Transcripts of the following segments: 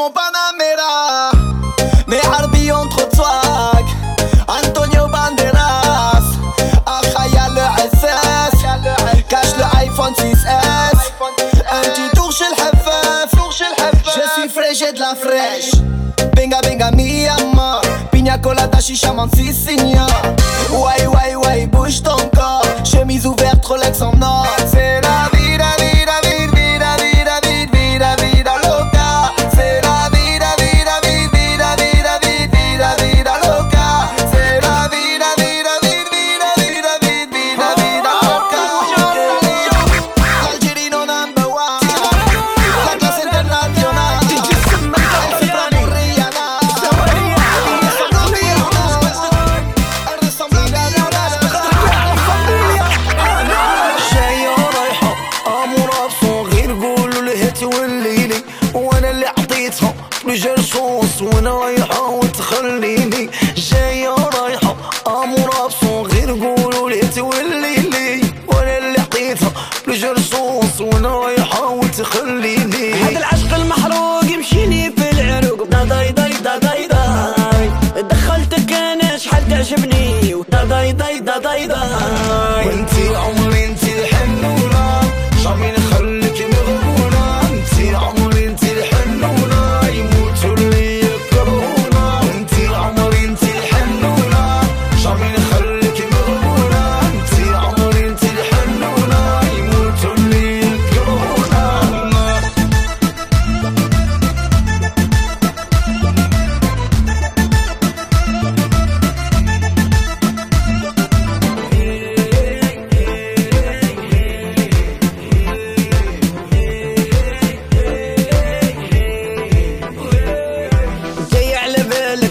mon Panamera. Ne harbi entre twag Antonio Banderas. Achaya le SS Cache le iPhone 6S Un petit tour chez le Je suis frais, j'ai de la fraîche. Benga benga mi ama Pina colada, chicha, si signal Ouai ouai ouai, bouge ton corps. Chemise ouverte, Rolex en or.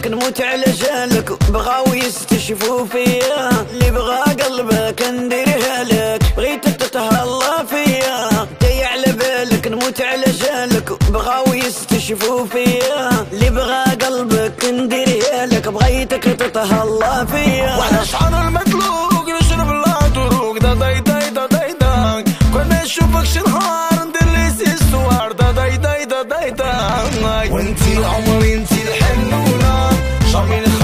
نموت على جالك بغاو يستشفوا فيا. اللي بغا قلبك نديرها لك. بغيتك تتهلا فيا. دي على بالك نموت على جالك. بغاو يستشفوا فيا. اللي بغا قلبك نديرها لك. بغيتك تتهلا فيا. وعلى شعر المقلوق نشرب العطروق دا داي داي دا داي دا. ما نشوفك شنهار ندير لي سيستوار. دا داي داي دا داي دا. وانتي عمري انتي Show me the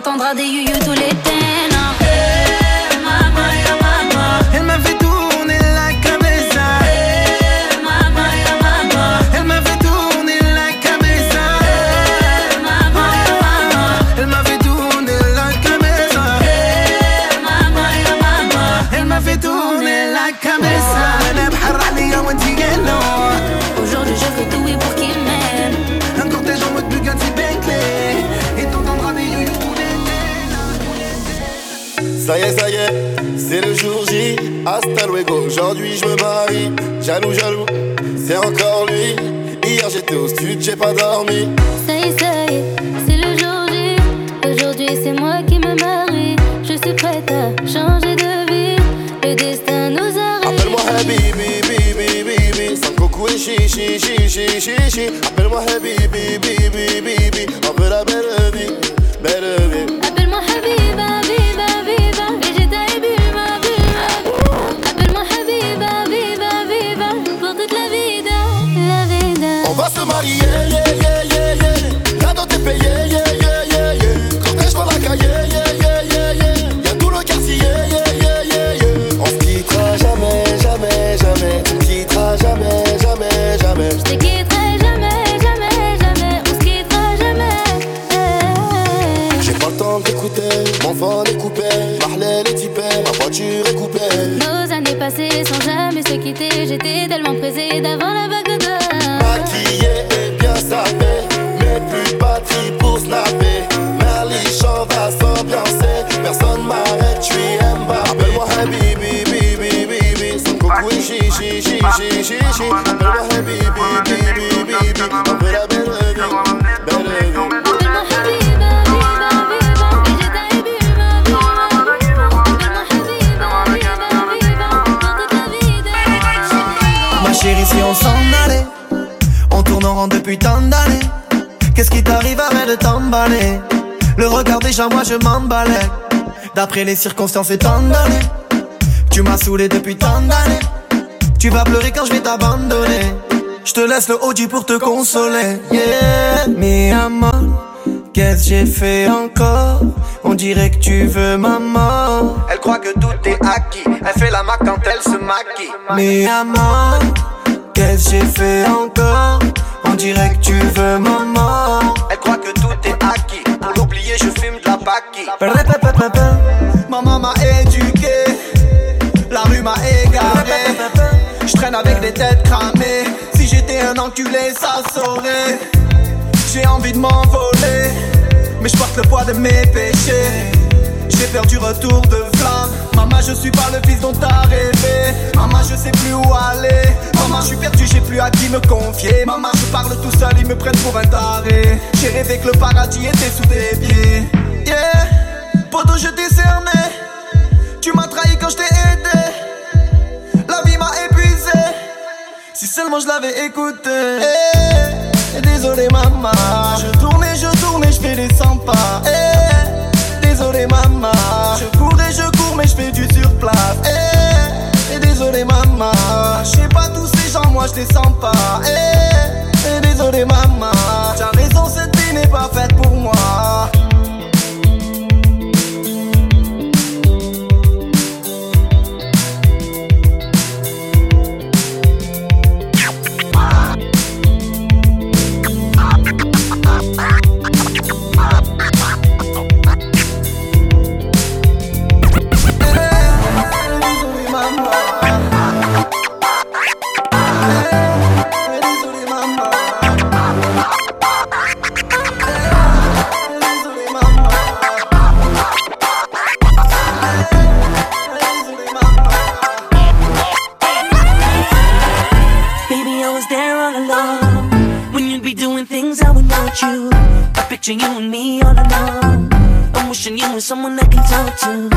t'entendras des yu tous les hein. Elle m'a fait tourner la Aujourd'hui, je fais tout et pour Ça y est, ça y est, c'est le jour J. Hasta luego, aujourd'hui je me marie. Jaloux, jaloux, c'est encore lui. Hier j'étais au stud, j'ai pas dormi. Ça y est, ça y est, c'est le jour J. Aujourd'hui c'est moi qui me marie. Je suis prête à changer de vie. Le destin nous arrive. Appelle-moi Habibi, bibi, bibi. Sans coco et chichi, chichi, chichi. Appelle-moi Habibi, bibi, bibi. D'écouter, mon phone est coupé. Marley est typé, ma voiture est coupée. Nos années passées sans jamais se quitter. J'étais tellement pressée d'avant la vague d'or. Maquillé et bien sapé, mais plus batterie pour snapper. Merly Chant va s'ambiancer, personne m'arrête, tu Mbappé. Appelle-moi Habibi, bibi, bibi, sans coco et chichi, chichi, chichi. Appelle-moi Habibi, bibi, bibi, on la belle vie, belle vie. Depuis tant d'années. Qu'est-ce qui t'arrive arrête de t'emballer Le regard déjà, moi je m'emballais. D'après les circonstances et tant d'années, tu m'as saoulé depuis tant d'années. Tu vas pleurer quand je vais t'abandonner. Je te laisse le Audi pour te consoler. Yeah, mi amor, qu'est-ce que j'ai fait encore? On dirait que tu veux ma mort. Elle croit que tout est acquis. Elle fait la mac quand elle se maquille. Mi amor, qu'est-ce que j'ai fait encore? On dirait que tu veux ma mort. Elle croit que tout est acquis. Pour l'oublier, je fume de la paki. Maman m'a éduqué, la rue m'a égaré. Je traîne avec des têtes cramées. Si j'étais un enculé, ça saurait. J'ai envie de m'envoler, mais je porte le poids de mes péchés. J'ai peur du retour de flamme. Maman, je suis pas le fils dont t'as rêvé. Maman, je sais plus où aller. Maman, je suis perdu, j'ai plus à qui me confier. Maman, je parle tout seul, ils me prennent pour un taré. J'ai rêvé que le paradis était sous tes pieds. Yeah, poto, je t'ai cerné. Tu m'as trahi quand je t'ai aidé. La vie m'a épuisé. Si seulement je l'avais écouté. Eh, désolé, maman. Je tourne et je tourne et je fais des 100 pas. Surplace. Eh, désolé, maman. Je sais pas tous ces gens, moi je les sens pas. Eh, désolé, maman. T'as raison, cette vie n'est pas faite pour moi. Someone I can talk to.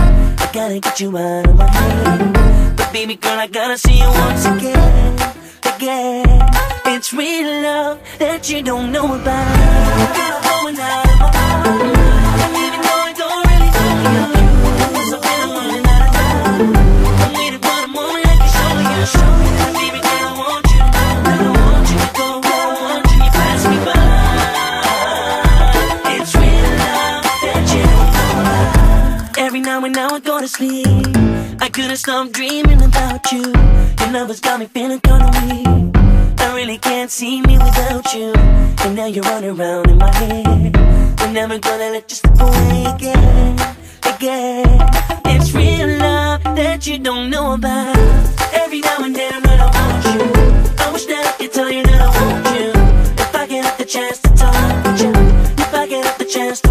I gotta get you out of my head. But baby girl, I gotta see you once again. Again. It's real love that you don't know about. Sleep. I couldn't stop dreaming about you. Your love has got me feeling kinda weak. I really can't see me without you. And now you're running around in my head. We're never gonna let you slip away again. Again. It's real love that you don't know about. Every now and then when I want you. I wish that I could tell you that I want you. If I get the chance to talk with you. If I get the chance to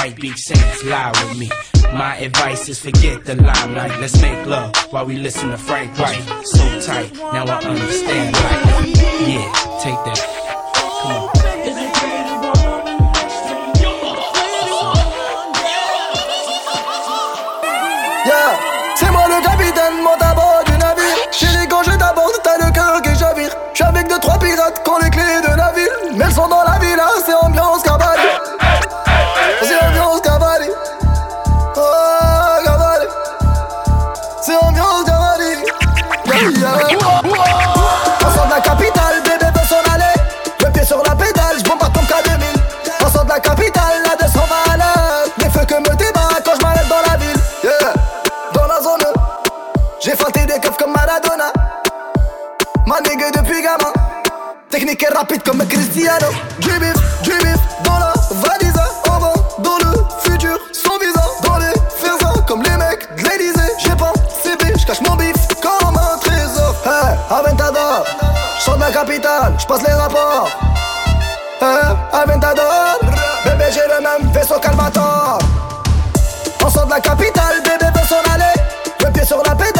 White beach saints lie with me. My advice is forget the limelight. Let's make love while we listen to Frank White. So tight, now I understand. Yeah, take that. C'est moi le capitaine, monte à bord du navire. Quand je t'as le cœur. J'suis avec deux, trois pirates qui ont les clés de la ville. Mais elles sont dans la Du bif, du bif dans la valise. On va dans le futur sans visa. Dans les faisans comme les mecs de l'Elysée. J'ai pas CV, j'cache mon bif comme un trésor. Hey, Aventador, j'sors de la capitale, j'passe les rapports. Aventador, bébé j'ai le même vaisseau qu'Albator. On sort de la capitale, bébé veut s'en aller. Le pied sur la pédale,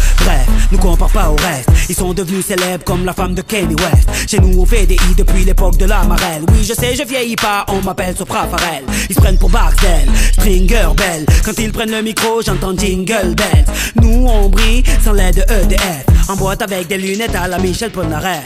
Nous compare pas au reste. Ils sont devenus célèbres comme la femme de Kanye West. Chez nous on fait des hits depuis l'époque de la marelle. Oui je sais, je vieillis pas, on m'appelle Sopra Farel Ils se prennent pour Barcel, Stringer Bell. Quand ils prennent le micro, j'entends Jingle Bells. Nous on brille sans l'aide de EDF En boîte avec des lunettes à la Michel Polnareff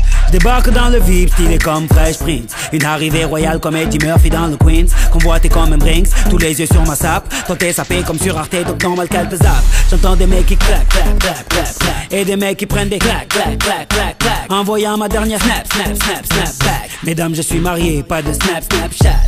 Débarque dans le VIP, stylé comme Fresh Prince. Une arrivée royale comme Eddie Murphy dans le Queens. Convoité comme un Brinks, tous les yeux sur ma sape. T'es sapé comme sur Arte, donc normal qu'elle te zappe. J'entends des mecs qui claquent, claquent, claquent, claquent, claquent. Et des mecs qui prennent des claques, claques, claques, claques, claques. Envoyant ma dernière snap, snap, snap, snap back. Mesdames, je suis marié, pas de snap, snapchat.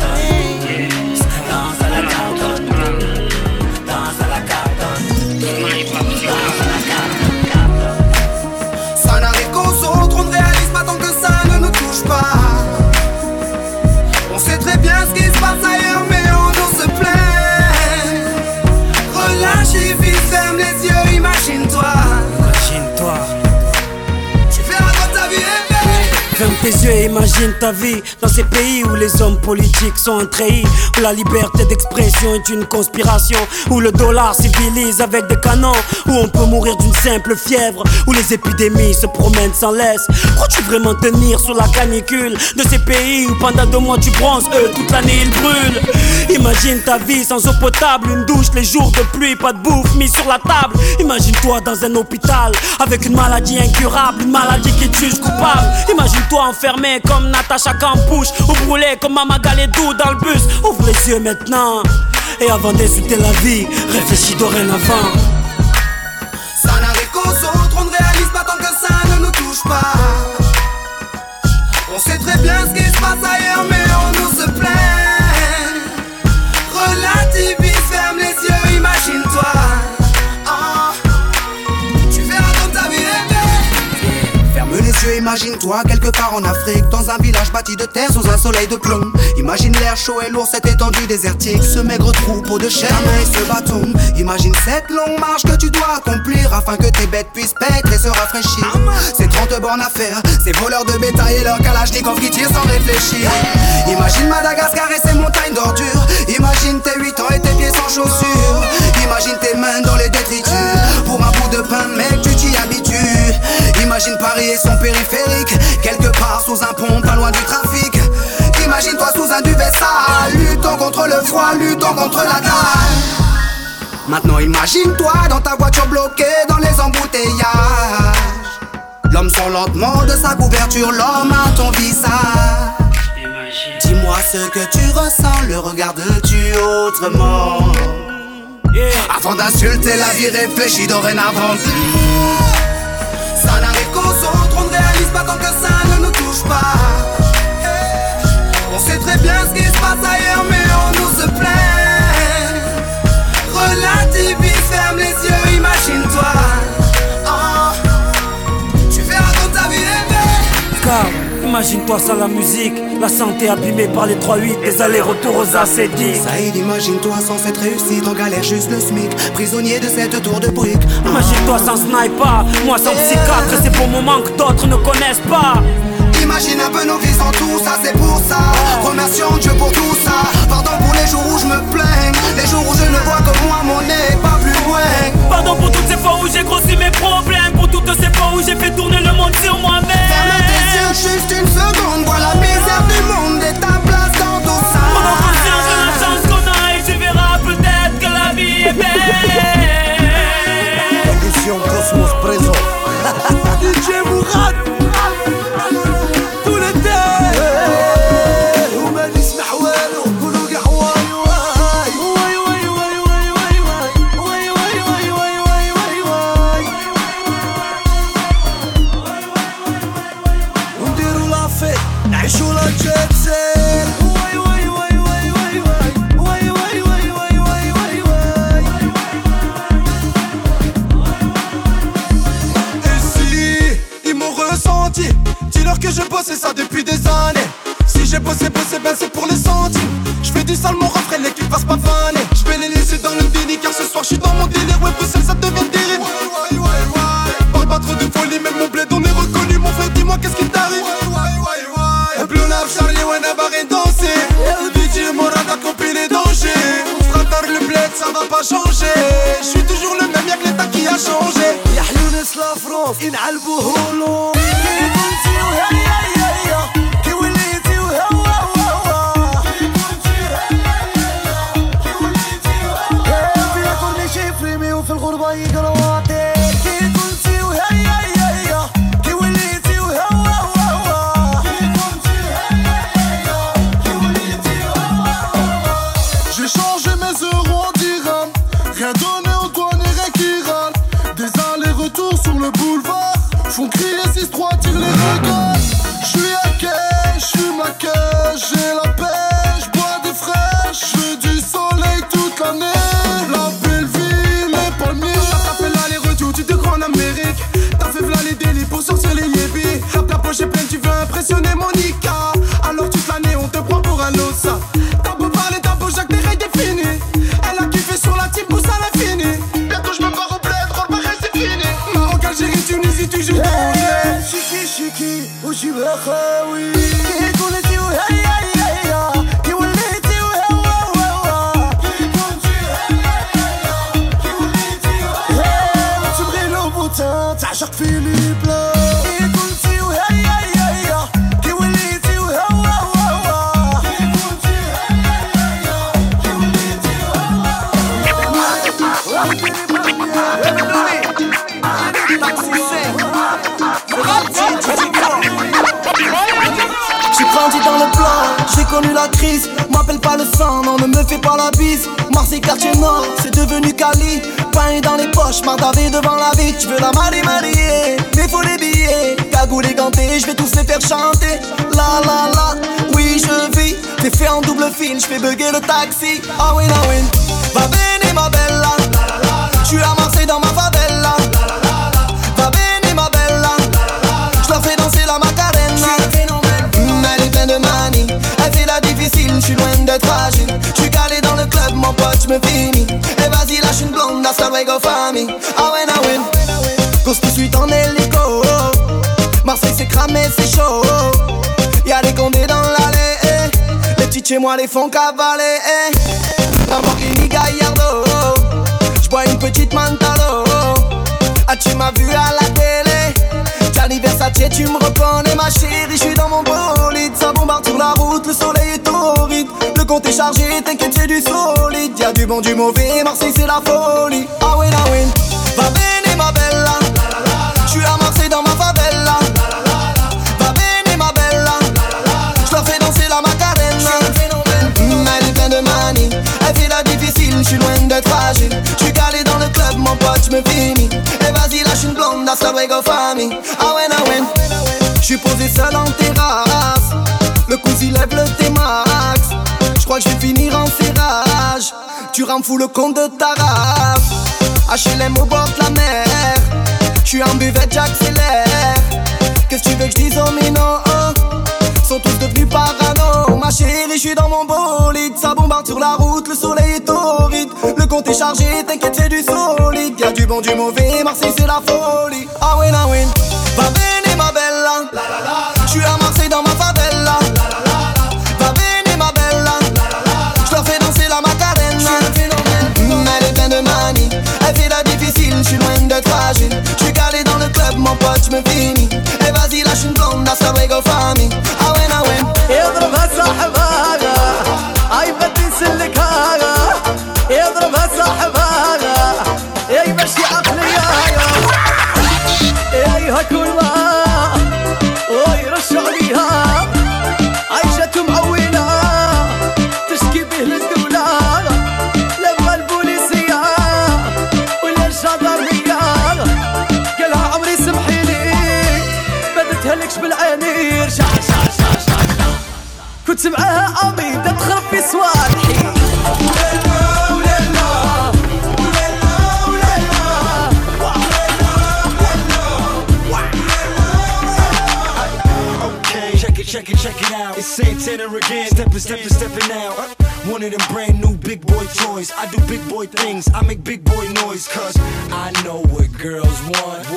Tes yeux imagine ta vie dans ces pays où les hommes politiques sont un treillis, où la liberté d'expression est une conspiration, où le dollar civilise avec des canons, où on peut mourir d'une simple fièvre, où les épidémies se promènent sans laisse. Crois-tu vraiment tenir sous la canicule de ces pays où pendant deux mois tu bronzes, eux toute l'année ils brûlent? Imagine ta vie sans eau potable, une douche les jours de pluie, pas de bouffe mise sur la table. Imagine-toi dans un hôpital avec une maladie incurable, une maladie qui tue coupable. Imagine-toi enfermé comme Natacha Campouche ou brûlé comme Mama Galedou dans le bus. Ouvre les yeux maintenant et avant d'insulter la vie, réfléchis dorénavant. Imagine-toi quelque part en Afrique, dans un village bâti de terre sous un soleil de plomb. Imagine l'air chaud et lourd, cette étendue désertique, ce maigre troupeau de chair et ce bâton. Imagine cette longue marche que tu dois accomplir afin que tes bêtes puissent paître et se rafraîchir. Ces 30 bornes à faire, ces voleurs de bétail et leurs kalachnikov qui tirent sans réfléchir. Imagine Madagascar et ses montagnes d'ordures. Imagine tes 8 ans et tes pieds sans chaussures. Imagine tes mains dans les détritus. Pour un bout de pain, mec, tu t'y habitues. Imagine Paris et son périphérique. Quelque part sous un pont, pas loin du trafic. Imagine-toi sous un duvet sale. Luttons contre le froid, luttons contre la dalle. Maintenant imagine-toi dans ta voiture bloquée dans les embouteillages. L'homme sort lentement de sa couverture, l'homme à ton visage. Dis-moi ce que tu ressens, le regardes-tu autrement? Avant d'insulter la vie, réfléchis dorénavant. Sait bien ce qui se passe ailleurs, mais on nous se plaint. Relativise, ferme les yeux, imagine-toi. Ah, tu verras comme ta vie est. Car imagine-toi sans la musique, la santé abîmée par les 3-8, les allers-retours aux acédiques. Saïd, imagine-toi sans cette réussite, en galère juste le SMIC, prisonnier de cette tour de briques. Imagine-toi sans sniper, moi sans psychiatre, et ces beaux moments que d'autres ne connaissent pas. Imagine un peu nos tout ça, c'est pour ça. Remercions Dieu pour tout ça. Pardon pour les jours où je me plains, les jours où je ne vois que moi, mon nez, pas plus loin. Pardon pour toutes ces fois où j'ai grossi mes problèmes, pour toutes ces fois où j'ai fait tourner le monde sur moi-même. Ferme tes yeux juste une seconde, vois la misère du monde dis-leur que je bossais ça depuis des années. Si j'ai bossé, bossé, ben c'est pour les centimes. Je fais du sale, mon refrain, l'équipe passe pas faner. Le sang, non, ne me fais pas la bise. Marseille, quartier nord, c'est devenu Cali. Pain dans les poches, mardavé devant la vie. Tu veux la marier, marier, mais faut les billets. Cagoule et ganté, je vais tous les faire chanter. La la la, oui, je vis. T'es fait en double fil, je fais bugger le taxi. Ah oui, ah oui. Va bene, ma bella. Suis à Marseille dans ma favela. Difficile, je suis loin d'être fragile. Je suis calé dans le club, mon pote, je me finis. Et vas-y, lâche une blonde, hasta luego famille. Ah ouais, ah ouais. Cause tout de suite en hélico. Marseille c'est cramé, c'est chaud. Y'a des condés dans l'allée. eh. Les petits chez moi les font cavaler. eh. Lamborghini Gallardo. J'bois une petite Mantalo. Ah, tu m'as vu à la télé? Gianni tu me reconnais, ma chérie. Je suis dans mon bolide. Ça bombarde sur la route, le soleil. Est chargé, t'inquiète, c'est du solide. Y'a du bon, du mauvais. Marseille, c'est la folie. Ah oui, ah oui. Va bene, ma bella. Je suis à Marseille dans ma favela. Va bene, ma bella. Je leur fais danser la macarena. Mm, Elle est pleine de manie. Elle fait la difficile, je suis loin d'être fragile. Je suis calé dans le club, mon pote, je me finis. Et vas-y, lâche une blonde, hasta luego famille. Ah ouais, ah ouais. Je suis posé seul en terrasse. Le cousin lève le crois que je vais finir en serrage. Tu rends fou le compte de ta race. HLM au bord de la mer. Je suis en buvette, j'accélère. Qu'est-ce que tu veux que je dise aux minots Sont tous devenus parano. Ma chérie, je suis dans mon bolide. Ça bombarde sur la route, le soleil est torride. Le compte est chargé, t'inquiète, c'est du solide. Y'a du bon, du mauvais. Marseille, c'est la folie. Ah oui, ah oui. Va mon pote, je me finis. Et vas-y, lâche une again. Stepping, stepping, stepping out. One of them brand new big boy toys. I do big boy things. I make big boy noise. Cause I know what girls want.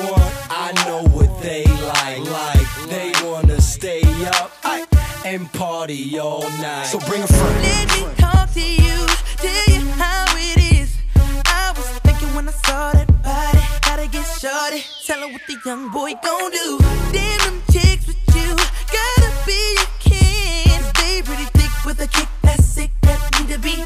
I know what they like. Like they wanna stay up and party all night. So bring a friend. Let me talk to you. Tell you how it is. I was thinking when I saw that body. Gotta get shorty. Tell her what the young boy gon' do. Damn them chicks with you. Gotta be the kick. That's sick that need to be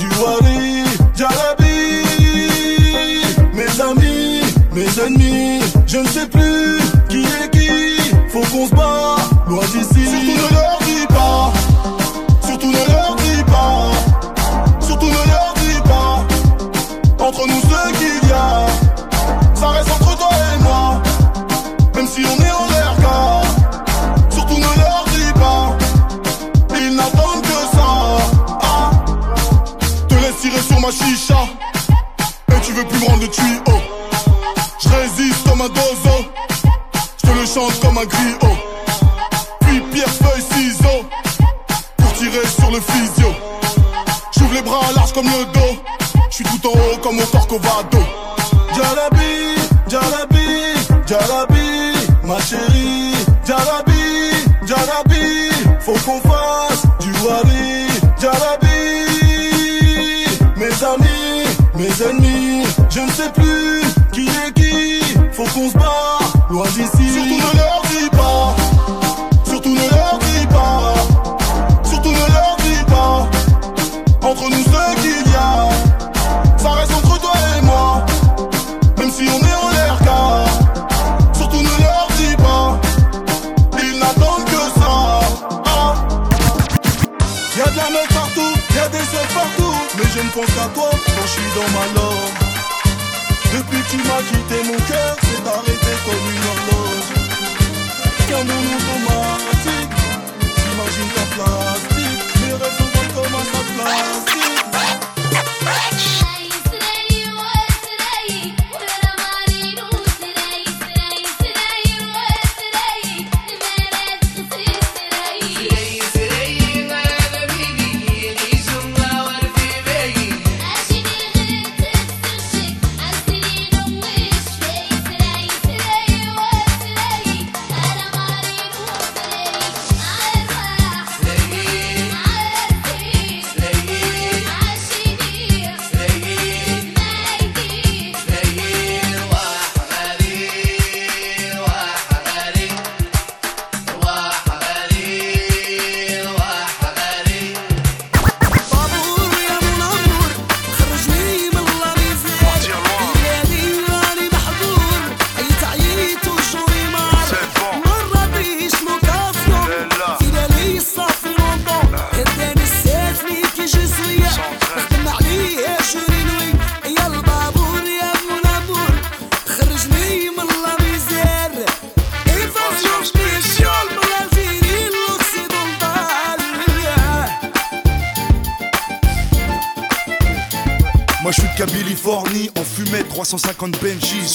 du Wari, Jarabi. Mes amis, mes ennemis, je ne sais plus qui est qui, faut qu'on se bat Oh. Puis pierre, feuille, ciseaux. Pour tirer sur le physio. J'ouvre les bras larges comme le dos. J'suis tout en haut comme au Corcovado. Jalabi, Jalabi, Jalabi, ma chérie. Jalabi, Jalabi, faut qu'on fasse du wari. Jalabi, mes amis, mes ennemis, je ne sais plus qui est qui. Faut qu'on se bat, loin d'ici. Surtout de penses à toi quand je suis dans ma loge. Depuis que tu m'as quitté, mon cœur s'est arrêté comme une horloge. Qu'un monde automatique, j'imagine ta plastique, mes rêves sont comme un sac plastique.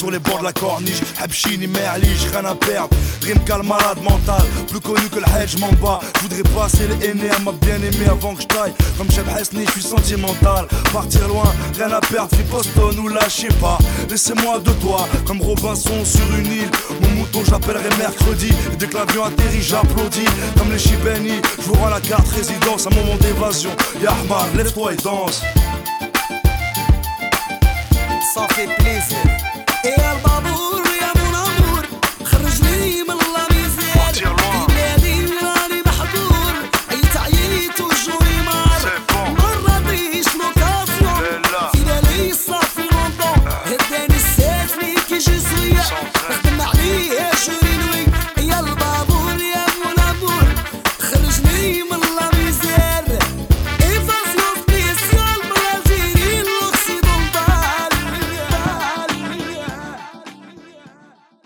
Sur les bords de la corniche. Habchini, Merlich, rien à perdre. Rimka le malade mental, plus connu que le hedge m'en bats. Voudrais passer les aînés à ma bien-aimée avant que je taille. Comme Cheb Hesni, je suis sentimental. Partir loin, rien à perdre, puis Boston ou sais pas. Laissez-moi de toi, comme Robinson sur une île. Mon mouton, j'appellerai mercredi. Et dès que l'avion atterrit, j'applaudis. Comme les Chibeni, je vous rends la carte résidence, un moment d'évasion. Yahman, lève-toi et danse. Ça fait plaisir. Et elle